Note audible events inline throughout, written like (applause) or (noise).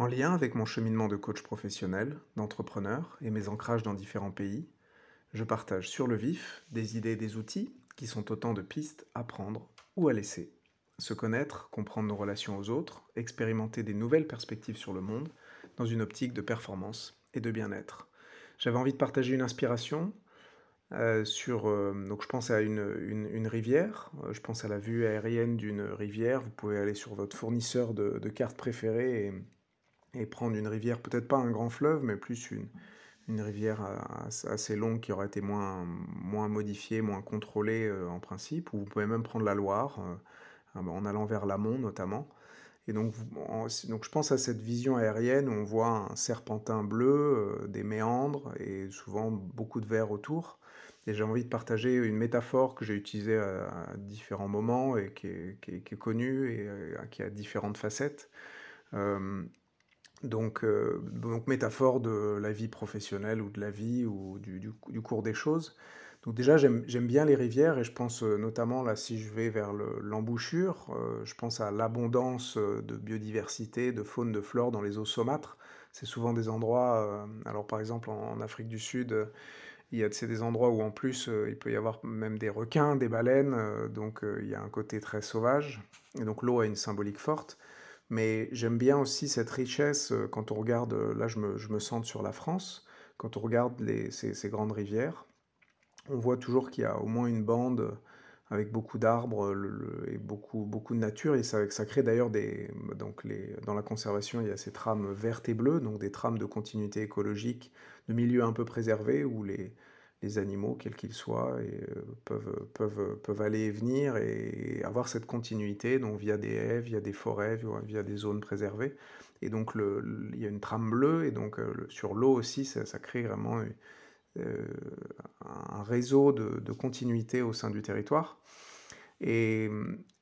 En lien avec mon cheminement de coach professionnel, d'entrepreneur et mes ancrages dans différents pays, je partage sur le vif des idées et des outils qui sont autant de pistes à prendre ou à laisser. Se connaître, comprendre nos relations aux autres, expérimenter des nouvelles perspectives sur le monde dans une optique de performance et de bien-être. J'avais envie de partager une inspiration euh, sur... Euh, donc je pense à une, une, rivière, euh, je pense à la vue aérienne d'une rivière. Vous pouvez aller sur votre fournisseur de, de cartes préférées et et prendre une rivière, peut-être pas un grand fleuve, mais plus une, une rivière assez longue qui aurait été moins, moins modifiée, moins contrôlée euh, en principe, ou vous pouvez même prendre la Loire, euh, en allant vers l'amont notamment. Et donc, donc je pense à cette vision aérienne où on voit un serpentin bleu, euh, des méandres et souvent beaucoup de verre autour. Et j'ai envie de partager une métaphore que j'ai utilisée à, différents moments et qui est, qui est, connue et qui a différentes facettes. Donc, euh, donc, métaphore de la vie professionnelle ou de la vie ou du, du, cours des choses. Donc déjà, j'aime bien les rivières et je pense euh, notamment, là, si je vais vers l'embouchure, euh, je pense à l'abondance de biodiversité, de faune, de flore dans les eaux saumâtres. C'est souvent des endroits, alors par exemple en, Afrique du Sud, il y a des endroits où en plus il peut y avoir même des requins, des baleines, donc il y a un côté très sauvage. Et donc l'eau a une symbolique forte. Mais j'aime bien aussi cette richesse euh, quand on regarde, euh, là je me, je me centre sur la France, quand on regarde les, ces, ces, grandes rivières, on voit toujours qu'il y a au moins une bande avec beaucoup d'arbres et beaucoup, beaucoup de nature, et ça, ça crée d'ailleurs des... Donc les, dans la conservation, il y a ces trames vertes et bleues, donc des trames de continuité écologique, de milieux un peu préservés, où les, les animaux, quels qu'ils soient, euh, peuvent, peuvent, peuvent aller et venir et avoir cette continuité, donc via des haies, via des forêts, via des zones préservées. Et donc le, il y a une trame bleue, et donc euh, sur l'eau aussi, ça, crée vraiment euh, un réseau de, de, continuité au sein du territoire. Et,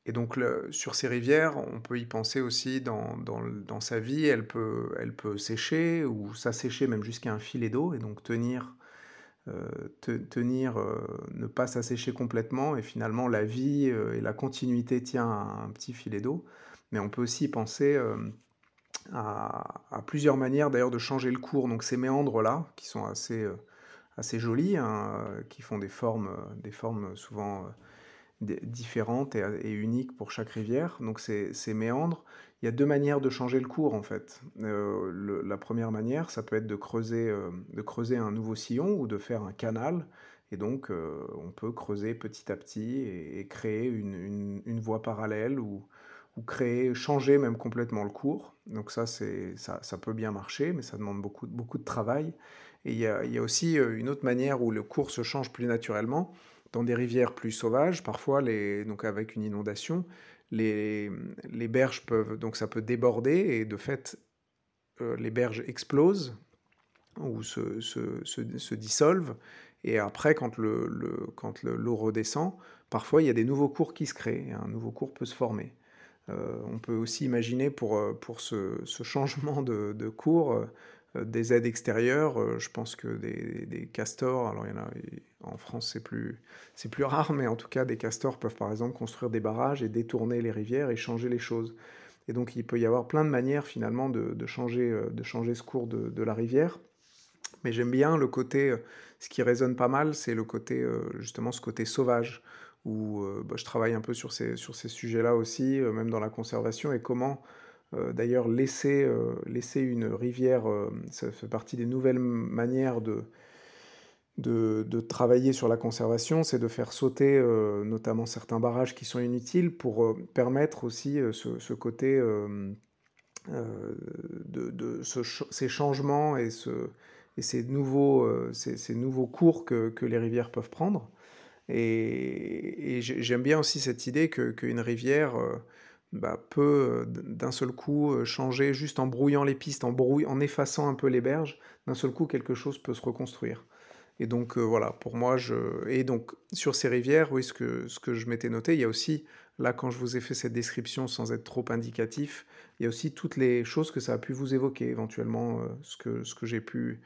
et donc sur ces rivières, on peut y penser aussi dans, dans, dans sa vie, elle peut, elle peut sécher ou s'assécher même jusqu'à un filet d'eau, et donc tenir euh, tenir, euh, ne pas s'assécher complètement, et finalement la vie euh, et la continuité tient à un petit filet d'eau. Mais on peut aussi penser à, plusieurs manières d'ailleurs de changer le cours. Donc ces méandres-là, qui sont assez, assez jolis, hein, qui font des formes, des formes souvent différentes et, uniques pour chaque rivière. Donc ces, ces méandres, il y a deux manières de changer le cours en fait. Euh, la première manière, ça peut être de creuser, euh, de creuser un nouveau sillon ou de faire un canal. Et donc, euh, on peut creuser petit à petit et, créer une, une, voie parallèle ou, ou, créer, changer même complètement le cours. Donc ça, ça, ça, peut bien marcher, mais ça demande beaucoup, beaucoup de travail. Et il y, a, il y a aussi une autre manière où le cours se change plus naturellement. Dans des rivières plus sauvages, parfois, donc avec une inondation, les, berges peuvent, donc ça peut déborder et de fait, euh, les berges explosent ou se, se, dissolvent. Et après, quand l'eau le, quand le, redescend, parfois il y a des nouveaux cours qui se créent, et un nouveau cours peut se former. Euh, on peut aussi imaginer pour, euh, pour ce, ce (laughs) changement de, de cours des aides extérieures. je pense que des, castors, alors il y en a, en France, c'est plus, plus rare, mais en tout cas, des castors peuvent par exemple construire des barrages et détourner les rivières et changer les choses. Et donc, il peut y avoir plein de manières finalement de, changer, euh, de changer ce cours de, la rivière. Mais j'aime bien le côté, euh, ce qui résonne pas mal, c'est le côté, euh, justement, ce côté sauvage, où bah, je travaille un peu sur ces, sur ces sujets-là aussi, même dans la conservation, et comment d'ailleurs laisser, laisser une rivière, ça fait partie des nouvelles manières de, de, travailler sur la conservation, c'est de faire sauter euh, notamment certains barrages qui sont inutiles pour euh, permettre aussi euh, ce, côté de, ces changements et, ces, nouveaux, ces, nouveaux cours que, les rivières peuvent prendre. Et, j'aime bien aussi cette idée qu'une rivière bah, peut d'un seul coup changer juste en brouillant les pistes, en, en effaçant un peu les berges, d'un seul coup quelque chose peut se reconstruire. Et donc euh, voilà, pour moi, je... Et donc sur ces rivières, oui, ce que, je m'étais noté, il y a aussi, là quand je vous ai fait cette description sans être trop indicatif, il y a aussi toutes les choses que ça a pu vous évoquer éventuellement, euh, ce que, j'ai pu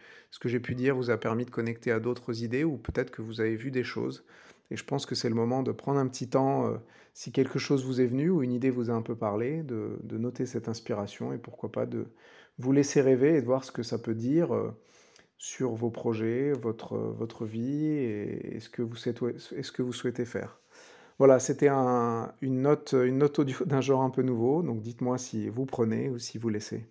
dire vous a permis de connecter à d'autres idées ou peut-être que vous avez vu des choses. Et je pense que c'est le moment de prendre un petit temps, heu, si quelque chose vous est venu ou une idée vous a un peu parlé, de noter cette inspiration et pourquoi pas de vous laisser rêver et de voir ce que ça peut dire, heu, sur vos projets, votre, votre vie et ce que vous souhaitez faire. Voilà, c'était un une note, une note audio (laughs) d'un genre un peu nouveau, donc dites-moi si vous prenez ou si vous laissez.